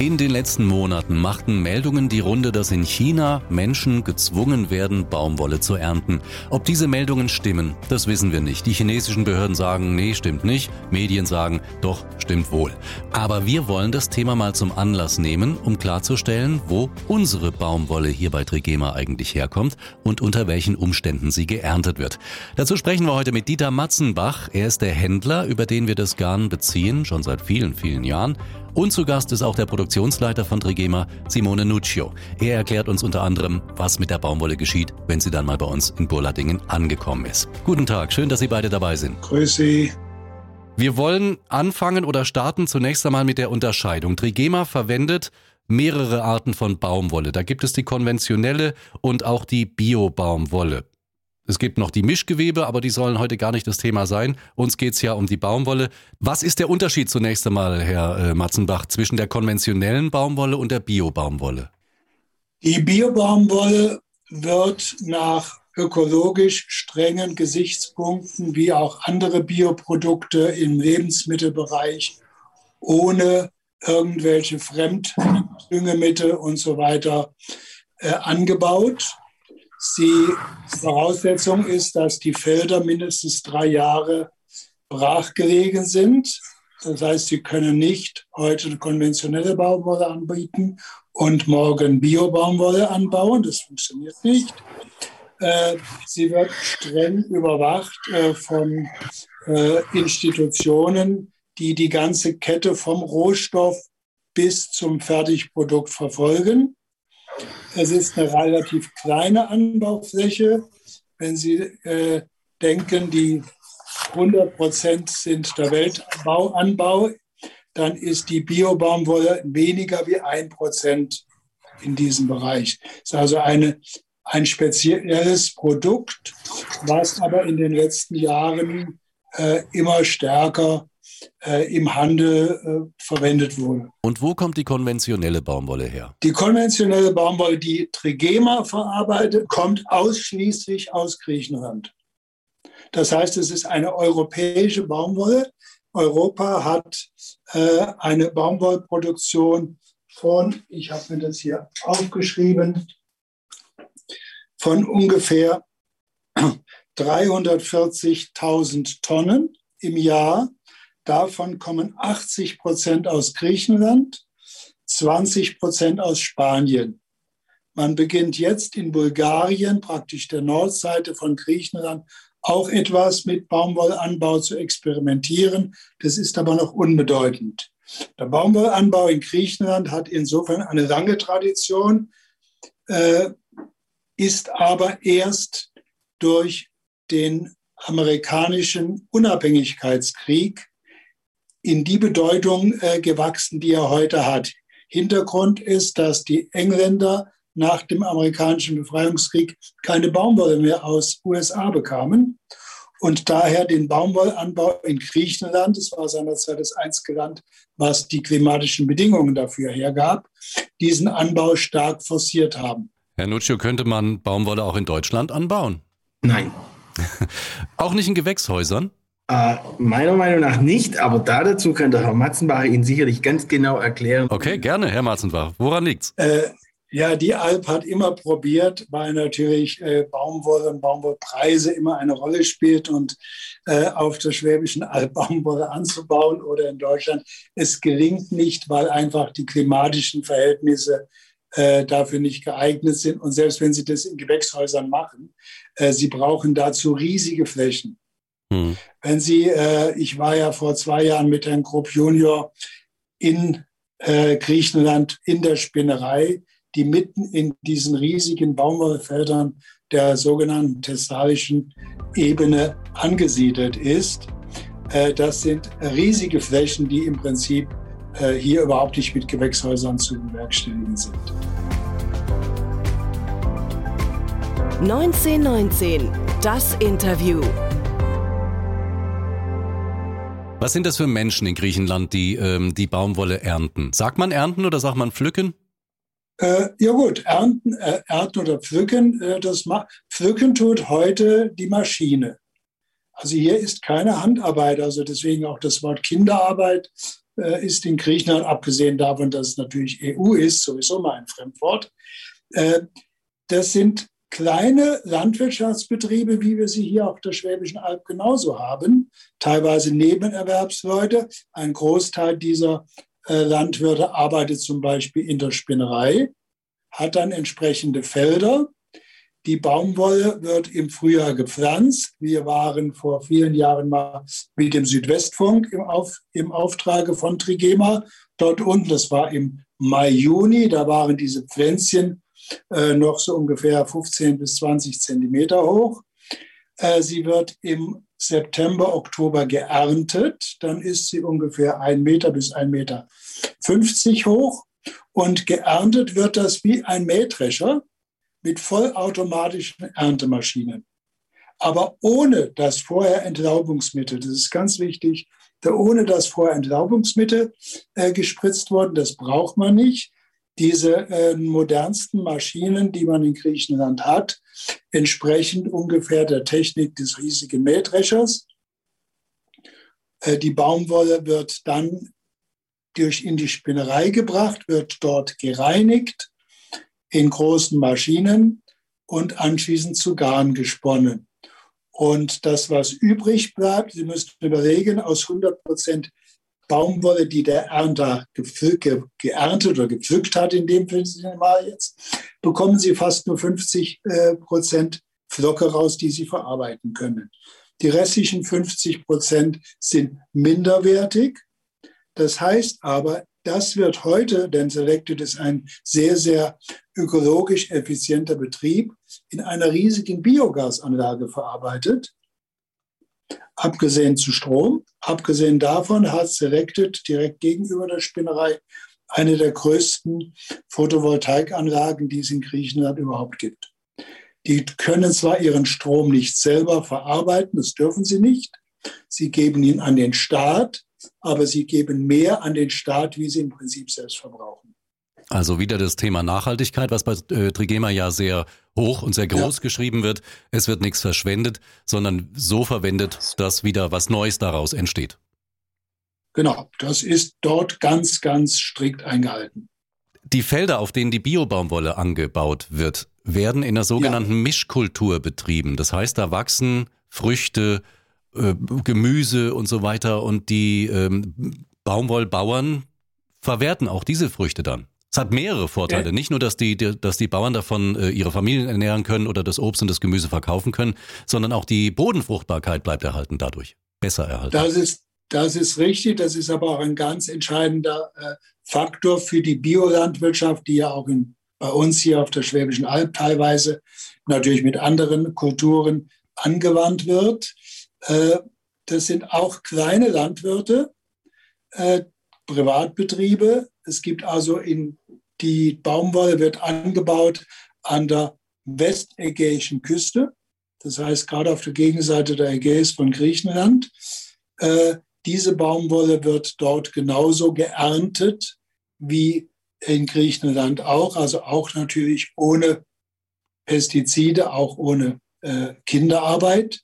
In den letzten Monaten machten Meldungen die Runde, dass in China Menschen gezwungen werden, Baumwolle zu ernten. Ob diese Meldungen stimmen, das wissen wir nicht. Die chinesischen Behörden sagen, nee, stimmt nicht. Medien sagen, doch, stimmt wohl. Aber wir wollen das Thema mal zum Anlass nehmen, um klarzustellen, wo unsere Baumwolle hier bei Trigema eigentlich herkommt und unter welchen Umständen sie geerntet wird. Dazu sprechen wir heute mit Dieter Matzenbach. Er ist der Händler, über den wir das Garn beziehen, schon seit vielen, vielen Jahren. Und zu Gast ist auch der Produktionsleiter von Trigema, Simone Nuccio. Er erklärt uns unter anderem, was mit der Baumwolle geschieht, wenn sie dann mal bei uns in Burladingen angekommen ist. Guten Tag, schön, dass Sie beide dabei sind. Grüß Sie. Wir wollen anfangen oder starten zunächst einmal mit der Unterscheidung. Trigema verwendet mehrere Arten von Baumwolle. Da gibt es die konventionelle und auch die Bio-Baumwolle. Es gibt noch die Mischgewebe, aber die sollen heute gar nicht das Thema sein. Uns geht's ja um die Baumwolle. Was ist der Unterschied zunächst einmal, Herr äh, Matzenbach, zwischen der konventionellen Baumwolle und der Bio-Baumwolle? Die Bio-Baumwolle wird nach ökologisch strengen Gesichtspunkten wie auch andere Bioprodukte im Lebensmittelbereich ohne irgendwelche Fremddüngemittel und so weiter äh, angebaut. Die Voraussetzung ist, dass die Felder mindestens drei Jahre brachgelegen sind. Das heißt, sie können nicht heute konventionelle Baumwolle anbieten und morgen Bio-Baumwolle anbauen. Das funktioniert nicht. Äh, sie wird streng überwacht äh, von äh, Institutionen, die die ganze Kette vom Rohstoff bis zum Fertigprodukt verfolgen. Es ist eine relativ kleine Anbaufläche. Wenn Sie äh, denken, die 100 Prozent sind der Weltbauanbau, dann ist die Biobaumwolle weniger wie ein Prozent in diesem Bereich. Es ist also eine, ein spezielles Produkt, was aber in den letzten Jahren äh, immer stärker im Handel äh, verwendet wurde. Und wo kommt die konventionelle Baumwolle her? Die konventionelle Baumwolle, die Trigema verarbeitet, kommt ausschließlich aus Griechenland. Das heißt, es ist eine europäische Baumwolle. Europa hat äh, eine Baumwollproduktion von, ich habe mir das hier aufgeschrieben, von ungefähr 340.000 Tonnen im Jahr. Davon kommen 80 Prozent aus Griechenland, 20 Prozent aus Spanien. Man beginnt jetzt in Bulgarien, praktisch der Nordseite von Griechenland, auch etwas mit Baumwollanbau zu experimentieren. Das ist aber noch unbedeutend. Der Baumwollanbau in Griechenland hat insofern eine lange Tradition, äh, ist aber erst durch den amerikanischen Unabhängigkeitskrieg in die Bedeutung äh, gewachsen, die er heute hat. Hintergrund ist, dass die Engländer nach dem amerikanischen Befreiungskrieg keine Baumwolle mehr aus USA bekamen und daher den Baumwollanbau in Griechenland, das war seinerzeit das einzige Land, was die klimatischen Bedingungen dafür hergab, diesen Anbau stark forciert haben. Herr Nuccio, könnte man Baumwolle auch in Deutschland anbauen? Nein. auch nicht in Gewächshäusern? Äh, meiner Meinung nach nicht, aber da dazu kann der Herr Matzenbach Ihnen sicherlich ganz genau erklären. Okay, gerne, Herr Matzenbach. Woran liegt's? Äh, ja, die Alp hat immer probiert, weil natürlich äh, Baumwolle und Baumwollpreise immer eine Rolle spielt und äh, auf der Schwäbischen Alb Baumwolle anzubauen oder in Deutschland. Es gelingt nicht, weil einfach die klimatischen Verhältnisse äh, dafür nicht geeignet sind. Und selbst wenn sie das in Gewächshäusern machen, äh, sie brauchen dazu riesige Flächen. Hm. Wenn Sie, äh, ich war ja vor zwei Jahren mit Herrn Grupp Junior in äh, Griechenland in der Spinnerei, die mitten in diesen riesigen Baumwollfeldern der sogenannten thessalischen Ebene angesiedelt ist. Äh, das sind riesige Flächen, die im Prinzip äh, hier überhaupt nicht mit Gewächshäusern zu bewerkstelligen sind. 1919, das Interview. Was sind das für Menschen in Griechenland, die ähm, die Baumwolle ernten? Sagt man ernten oder sagt man pflücken? Äh, ja gut, ernten, äh, ernten oder pflücken, äh, das pflücken tut heute die Maschine. Also hier ist keine Handarbeit, also deswegen auch das Wort Kinderarbeit äh, ist in Griechenland, abgesehen davon, dass es natürlich EU ist, sowieso mal ein Fremdwort. Äh, das sind kleine Landwirtschaftsbetriebe, wie wir sie hier auf der Schwäbischen Alb genauso haben, teilweise Nebenerwerbsleute. Ein Großteil dieser äh, Landwirte arbeitet zum Beispiel in der Spinnerei, hat dann entsprechende Felder. Die Baumwolle wird im Frühjahr gepflanzt. Wir waren vor vielen Jahren mal mit dem Südwestfunk im, Auf, im Auftrage von Trigema dort unten. Das war im Mai, Juni. Da waren diese Pflänzchen äh, noch so ungefähr 15 bis 20 Zentimeter hoch. Äh, sie wird im September, Oktober geerntet. Dann ist sie ungefähr ein Meter bis ein Meter 50 hoch. Und geerntet wird das wie ein Mähdrescher mit vollautomatischen Erntemaschinen. Aber ohne das vorher Entlaubungsmittel, das ist ganz wichtig, ohne das vorher Entlaubungsmittel äh, gespritzt worden, das braucht man nicht diese äh, modernsten Maschinen, die man in Griechenland hat, entsprechend ungefähr der Technik des riesigen Mähdreschers. Äh, die Baumwolle wird dann durch in die Spinnerei gebracht, wird dort gereinigt in großen Maschinen und anschließend zu Garn gesponnen. Und das, was übrig bleibt, Sie müssen überlegen, aus 100 Prozent Baumwolle, die der Ernter geerntet oder gepflückt hat, in dem Mal jetzt, bekommen Sie fast nur 50 äh, Prozent Flocke raus, die Sie verarbeiten können. Die restlichen 50 Prozent sind minderwertig. Das heißt aber, das wird heute, denn Selected ist ein sehr, sehr ökologisch effizienter Betrieb, in einer riesigen Biogasanlage verarbeitet abgesehen zu Strom. Abgesehen davon hat Selected direkt gegenüber der Spinnerei eine der größten Photovoltaikanlagen, die es in Griechenland überhaupt gibt. Die können zwar ihren Strom nicht selber verarbeiten, das dürfen sie nicht. Sie geben ihn an den Staat, aber sie geben mehr an den Staat, wie sie im Prinzip selbst verbrauchen. Also wieder das Thema Nachhaltigkeit, was bei äh, Trigema ja sehr hoch und sehr groß ja. geschrieben wird. Es wird nichts verschwendet, sondern so verwendet, dass wieder was Neues daraus entsteht. Genau, das ist dort ganz, ganz strikt eingehalten. Die Felder, auf denen die Biobaumwolle angebaut wird, werden in der sogenannten ja. Mischkultur betrieben. Das heißt, da wachsen Früchte, äh, Gemüse und so weiter und die ähm, Baumwollbauern verwerten auch diese Früchte dann. Es hat mehrere Vorteile. Ja. Nicht nur, dass die, dass die Bauern davon äh, ihre Familien ernähren können oder das Obst und das Gemüse verkaufen können, sondern auch die Bodenfruchtbarkeit bleibt erhalten dadurch. Besser erhalten. Das ist, das ist richtig. Das ist aber auch ein ganz entscheidender äh, Faktor für die Biolandwirtschaft, die ja auch in, bei uns hier auf der Schwäbischen Alb teilweise natürlich mit anderen Kulturen angewandt wird. Äh, das sind auch kleine Landwirte, äh, Privatbetriebe. Es gibt also in die Baumwolle wird angebaut an der westägäischen Küste. Das heißt, gerade auf der Gegenseite der Ägäis von Griechenland. Äh, diese Baumwolle wird dort genauso geerntet wie in Griechenland auch, also auch natürlich ohne Pestizide, auch ohne äh, Kinderarbeit.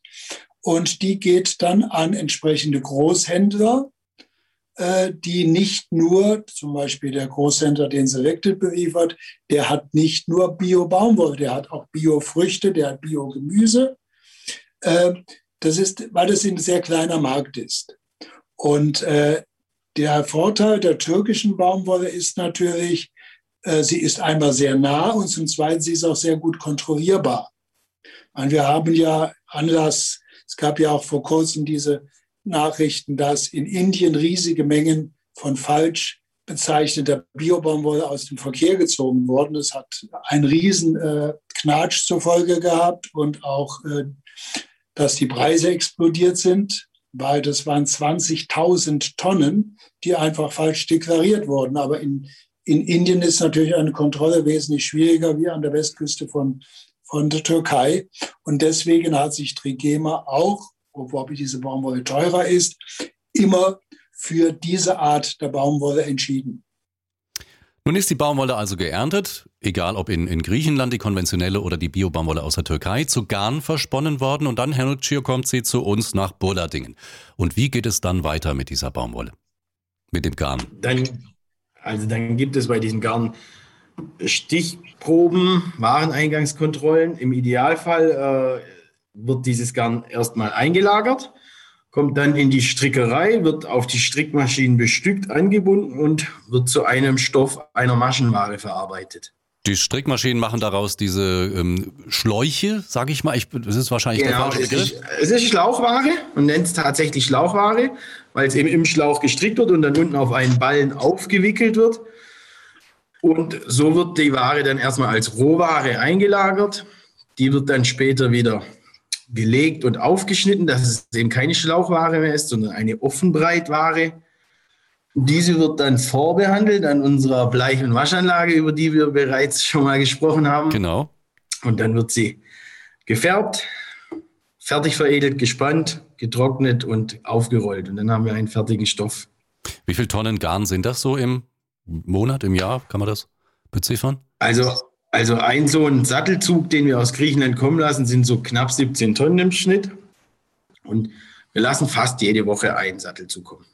Und die geht dann an entsprechende Großhändler, die nicht nur, zum Beispiel der Großhändler, den Selected beliefert, der hat nicht nur Bio-Baumwolle, der hat auch Bio-Früchte, der hat Bio-Gemüse. Äh, das ist, weil das ein sehr kleiner Markt ist. Und äh, der Vorteil der türkischen Baumwolle ist natürlich, sie ist einmal sehr nah und zum Zweiten, sie ist auch sehr gut kontrollierbar. Und wir haben ja Anlass, es gab ja auch vor kurzem diese Nachrichten, dass in Indien riesige Mengen von falsch bezeichneter Biobaumwolle aus dem Verkehr gezogen wurden. Das hat einen riesen äh, Knatsch zur Folge gehabt und auch, äh, dass die Preise explodiert sind, weil das waren 20.000 Tonnen, die einfach falsch deklariert wurden. Aber in, in Indien ist natürlich eine Kontrolle wesentlich schwieriger wie an der Westküste von, von der Türkei. Und deswegen hat sich Trigema auch wobei diese Baumwolle teurer ist, immer für diese Art der Baumwolle entschieden. Nun ist die Baumwolle also geerntet, egal ob in, in Griechenland die konventionelle oder die Bio-Baumwolle aus der Türkei, zu Garn versponnen worden und dann, Herr Nutschier, kommt sie zu uns nach Bullardingen. Und wie geht es dann weiter mit dieser Baumwolle? Mit dem Garn? Dann, also dann gibt es bei diesem Garn Stichproben, Wareneingangskontrollen. Im Idealfall äh, wird dieses Garn erstmal eingelagert kommt dann in die Strickerei, wird auf die Strickmaschinen bestückt, angebunden und wird zu einem Stoff einer Maschenware verarbeitet. Die Strickmaschinen machen daraus diese ähm, Schläuche, sage ich mal. Ich, das ist wahrscheinlich genau, der falsche Begriff. Es ist, es ist Schlauchware und nennt es tatsächlich Schlauchware, weil es eben im Schlauch gestrickt wird und dann unten auf einen Ballen aufgewickelt wird. Und so wird die Ware dann erstmal als Rohware eingelagert. Die wird dann später wieder gelegt und aufgeschnitten, dass es eben keine Schlauchware mehr ist, sondern eine Offenbreitware. Diese wird dann vorbehandelt an unserer Bleich- und Waschanlage, über die wir bereits schon mal gesprochen haben. Genau. Und dann wird sie gefärbt, fertig veredelt, gespannt, getrocknet und aufgerollt. Und dann haben wir einen fertigen Stoff. Wie viele Tonnen Garn sind das so im Monat, im Jahr? Kann man das beziffern? Also also ein so ein Sattelzug, den wir aus Griechenland kommen lassen, sind so knapp 17 Tonnen im Schnitt. Und wir lassen fast jede Woche einen Sattelzug kommen.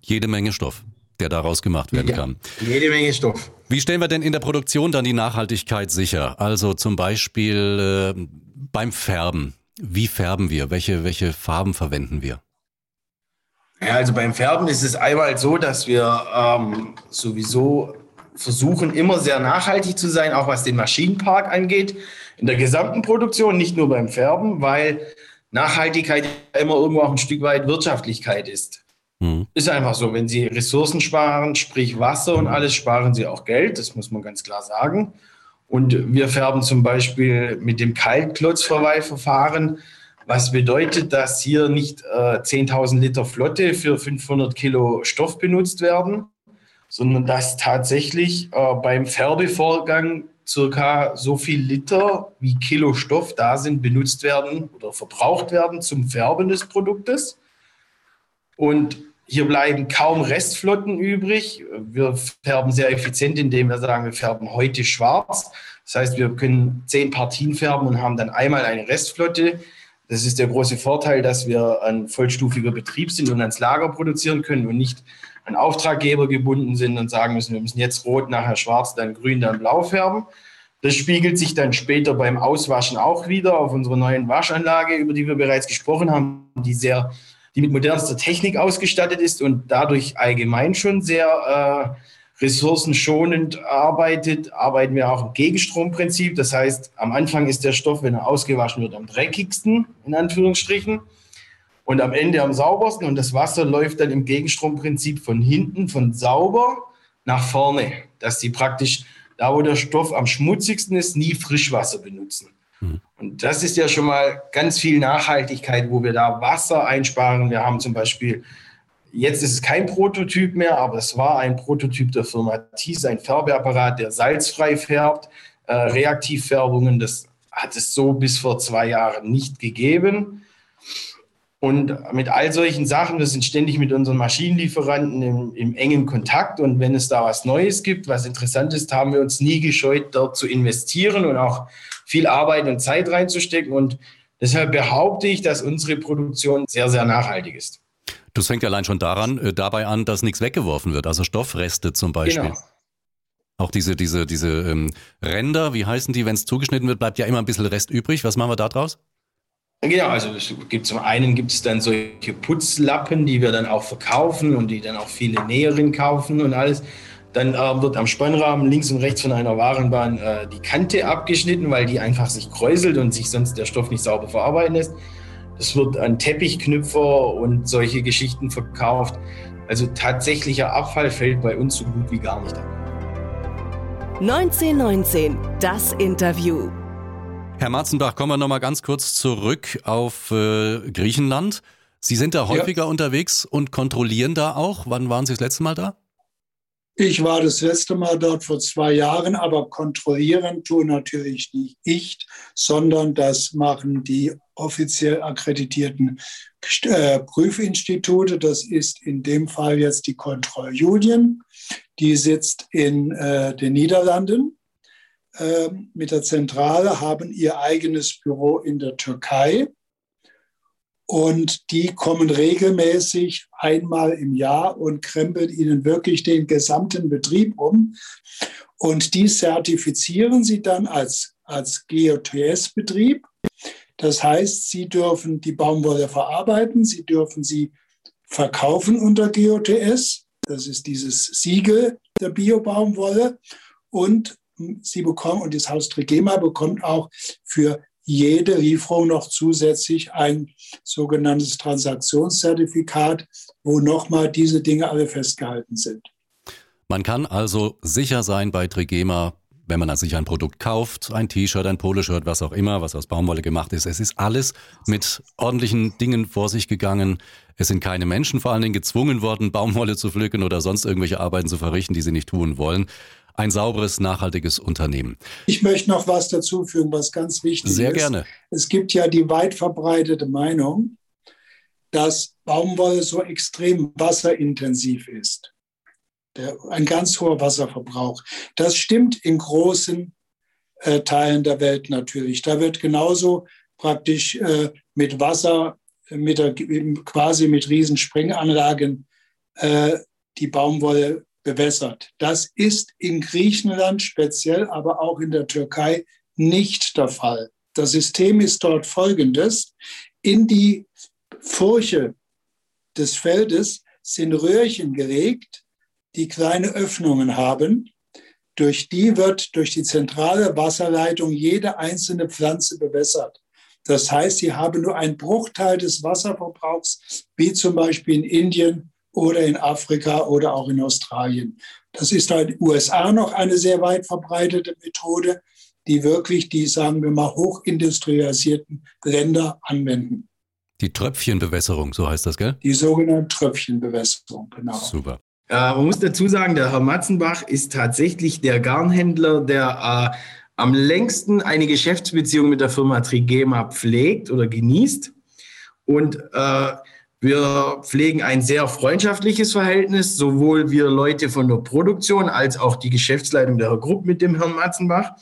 Jede Menge Stoff, der daraus gemacht werden ja, kann. Jede Menge Stoff. Wie stellen wir denn in der Produktion dann die Nachhaltigkeit sicher? Also zum Beispiel äh, beim Färben. Wie färben wir? Welche, welche Farben verwenden wir? Ja, also beim Färben ist es einmal so, dass wir ähm, sowieso versuchen immer sehr nachhaltig zu sein, auch was den Maschinenpark angeht, in der gesamten Produktion, nicht nur beim Färben, weil Nachhaltigkeit immer irgendwo auch ein Stück weit Wirtschaftlichkeit ist. Mhm. Ist einfach so, wenn Sie Ressourcen sparen, sprich Wasser und alles, sparen Sie auch Geld, das muss man ganz klar sagen. Und wir färben zum Beispiel mit dem Kaltklotzverweilverfahren, was bedeutet, dass hier nicht äh, 10.000 Liter Flotte für 500 Kilo Stoff benutzt werden, sondern dass tatsächlich äh, beim Färbevorgang circa so viel Liter wie Kilo Stoff da sind, benutzt werden oder verbraucht werden zum Färben des Produktes. Und hier bleiben kaum Restflotten übrig. Wir färben sehr effizient, indem wir sagen, wir färben heute schwarz. Das heißt, wir können zehn Partien färben und haben dann einmal eine Restflotte. Das ist der große Vorteil, dass wir ein vollstufiger Betrieb sind und ans Lager produzieren können und nicht an Auftraggeber gebunden sind und sagen müssen, wir müssen jetzt rot, nachher schwarz, dann grün, dann blau färben. Das spiegelt sich dann später beim Auswaschen auch wieder auf unserer neuen Waschanlage, über die wir bereits gesprochen haben, die sehr, die mit modernster Technik ausgestattet ist und dadurch allgemein schon sehr äh, ressourcenschonend arbeitet. Arbeiten wir auch im Gegenstromprinzip. Das heißt, am Anfang ist der Stoff, wenn er ausgewaschen wird, am dreckigsten, in Anführungsstrichen und am Ende am saubersten und das Wasser läuft dann im Gegenstromprinzip von hinten, von sauber nach vorne, dass sie praktisch da, wo der Stoff am schmutzigsten ist, nie Frischwasser benutzen. Mhm. Und das ist ja schon mal ganz viel Nachhaltigkeit, wo wir da Wasser einsparen. Wir haben zum Beispiel, jetzt ist es kein Prototyp mehr, aber es war ein Prototyp der Firma Thies, ein Färbeapparat, der salzfrei färbt, äh, Reaktivfärbungen. Das hat es so bis vor zwei Jahren nicht gegeben. Und mit all solchen Sachen, wir sind ständig mit unseren Maschinenlieferanten im, im, engen Kontakt. Und wenn es da was Neues gibt, was interessant ist, haben wir uns nie gescheut, dort zu investieren und auch viel Arbeit und Zeit reinzustecken. Und deshalb behaupte ich, dass unsere Produktion sehr, sehr nachhaltig ist. Das fängt allein schon daran, äh, dabei an, dass nichts weggeworfen wird, also Stoffreste zum Beispiel. Genau. Auch diese, diese, diese ähm, Ränder, wie heißen die, wenn es zugeschnitten wird, bleibt ja immer ein bisschen Rest übrig. Was machen wir da draus? Genau, also es gibt zum einen gibt es dann solche Putzlappen, die wir dann auch verkaufen und die dann auch viele Näherinnen kaufen und alles. Dann äh, wird am Spannrahmen links und rechts von einer Warenbahn äh, die Kante abgeschnitten, weil die einfach sich kräuselt und sich sonst der Stoff nicht sauber verarbeiten lässt. Das wird an Teppichknüpfer und solche Geschichten verkauft. Also tatsächlicher Abfall fällt bei uns so gut wie gar nicht an. 1919, das Interview. Herr Matzenbach, kommen wir nochmal ganz kurz zurück auf äh, Griechenland. Sie sind da häufiger ja. unterwegs und kontrollieren da auch. Wann waren Sie das letzte Mal da? Ich war das letzte Mal dort vor zwei Jahren, aber kontrollieren tue natürlich nicht ich, sondern das machen die offiziell akkreditierten äh, Prüfinstitute. Das ist in dem Fall jetzt die Kontrolljudien. Die sitzt in äh, den Niederlanden äh, mit der Zentrale, haben ihr eigenes Büro in der Türkei. Und die kommen regelmäßig einmal im Jahr und krempeln ihnen wirklich den gesamten Betrieb um. Und die zertifizieren sie dann als, als GOTS-Betrieb. Das heißt, sie dürfen die Baumwolle verarbeiten, sie dürfen sie verkaufen unter GOTS. Das ist dieses Siegel der Biobaumwolle. Und sie bekommen, und das Haus Trigema bekommt auch für jede Lieferung noch zusätzlich ein sogenanntes Transaktionszertifikat, wo nochmal diese Dinge alle festgehalten sind. Man kann also sicher sein bei Trigema, wenn man sich ein Produkt kauft, ein T-Shirt, ein Poloshirt, was auch immer, was aus Baumwolle gemacht ist. Es ist alles mit ordentlichen Dingen vor sich gegangen. Es sind keine Menschen vor allen Dingen gezwungen worden, Baumwolle zu pflücken oder sonst irgendwelche Arbeiten zu verrichten, die sie nicht tun wollen. Ein sauberes, nachhaltiges Unternehmen. Ich möchte noch was dazu fügen, was ganz wichtig Sehr ist. Sehr gerne. Es gibt ja die weit verbreitete Meinung, dass Baumwolle so extrem wasserintensiv ist der, ein ganz hoher Wasserverbrauch. Das stimmt in großen äh, Teilen der Welt natürlich. Da wird genauso praktisch äh, mit Wasser, mit der, quasi mit Riesenspringanlagen äh, die Baumwolle bewässert. Das ist in Griechenland speziell, aber auch in der Türkei nicht der Fall. Das System ist dort folgendes. In die Furche des Feldes sind Röhrchen gelegt, die kleine Öffnungen haben. Durch die wird durch die zentrale Wasserleitung jede einzelne Pflanze bewässert. Das heißt, sie haben nur einen Bruchteil des Wasserverbrauchs, wie zum Beispiel in Indien oder in Afrika oder auch in Australien. Das ist in den USA noch eine sehr weit verbreitete Methode, die wirklich die, sagen wir mal, hochindustrialisierten Länder anwenden. Die Tröpfchenbewässerung, so heißt das, gell? Die sogenannte Tröpfchenbewässerung, genau. Super. Äh, man muss dazu sagen, der Herr Matzenbach ist tatsächlich der Garnhändler, der äh, am längsten eine Geschäftsbeziehung mit der Firma Trigema pflegt oder genießt. Und äh, wir pflegen ein sehr freundschaftliches Verhältnis, sowohl wir Leute von der Produktion als auch die Geschäftsleitung der Gruppe mit dem Herrn Matzenbach.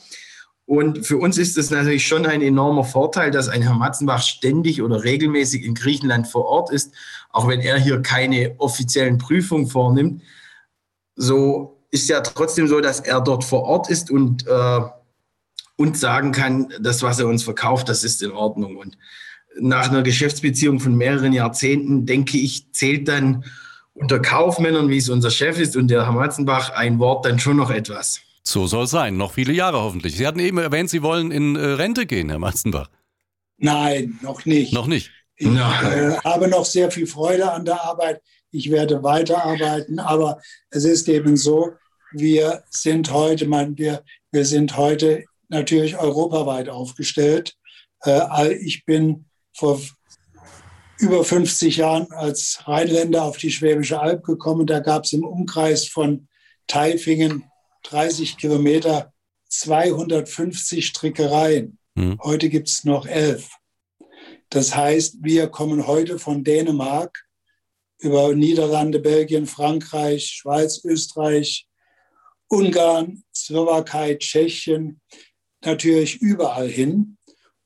Und für uns ist es natürlich schon ein enormer Vorteil, dass ein Herr Matzenbach ständig oder regelmäßig in Griechenland vor Ort ist, auch wenn er hier keine offiziellen Prüfungen vornimmt. So ist ja trotzdem so, dass er dort vor Ort ist und äh, uns sagen kann, das, was er uns verkauft, das ist in Ordnung. Und nach einer Geschäftsbeziehung von mehreren Jahrzehnten, denke ich, zählt dann unter Kaufmännern, wie es unser Chef ist und der Herr Matzenbach, ein Wort dann schon noch etwas. So soll es sein. Noch viele Jahre hoffentlich. Sie hatten eben erwähnt, Sie wollen in äh, Rente gehen, Herr Matzenbach. Nein, noch nicht. Noch nicht. Ich äh, habe noch sehr viel Freude an der Arbeit. Ich werde weiterarbeiten, aber es ist eben so, wir sind heute, man, wir, wir sind heute natürlich europaweit aufgestellt. Äh, ich bin vor über 50 Jahren als Rheinländer auf die Schwäbische Alb gekommen. Da gab es im Umkreis von Taifingen 30 Kilometer 250 Strickereien. Mhm. Heute gibt es noch elf. Das heißt, wir kommen heute von Dänemark über Niederlande, Belgien, Frankreich, Schweiz, Österreich, Ungarn, Slowakei, Tschechien, natürlich überall hin.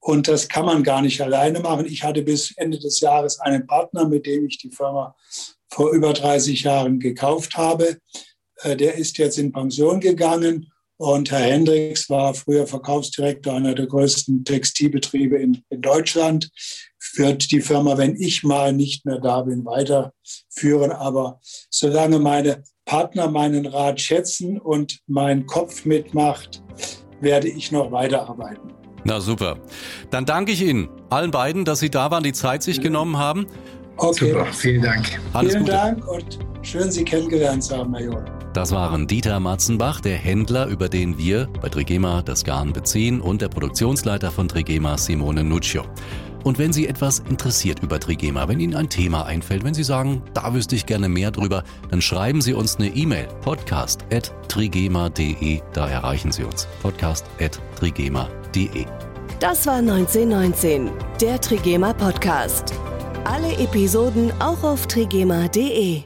Und das kann man gar nicht alleine machen. Ich hatte bis Ende des Jahres einen Partner, mit dem ich die Firma vor über 30 Jahren gekauft habe. Äh, der ist jetzt in Pension gegangen und Herr Hendricks war früher Verkaufsdirektor einer der größten Textilbetriebe in, in Deutschland. Wird die Firma, wenn ich mal nicht mehr da bin, weiterführen. Aber solange meine Partner meinen Rat schätzen und mein Kopf mitmacht, werde ich noch weiterarbeiten. Na super. Dann danke ich Ihnen, allen beiden, dass Sie da waren, die Zeit sich genommen haben. Okay. Super, vielen Dank. Alles vielen Gute. Dank und schön, Sie kennengelernt zu haben, Herr Jod. Das waren Dieter Matzenbach, der Händler, über den wir bei Trigema das Garn beziehen, und der Produktionsleiter von Trigema, Simone Nuccio. Und wenn Sie etwas interessiert über Trigema, wenn Ihnen ein Thema einfällt, wenn Sie sagen, da wüsste ich gerne mehr drüber, dann schreiben Sie uns eine E-Mail, podcast.trigema.de, da erreichen Sie uns. podcast.trigema.de. Das war 1919, der Trigema Podcast. Alle Episoden auch auf trigema.de.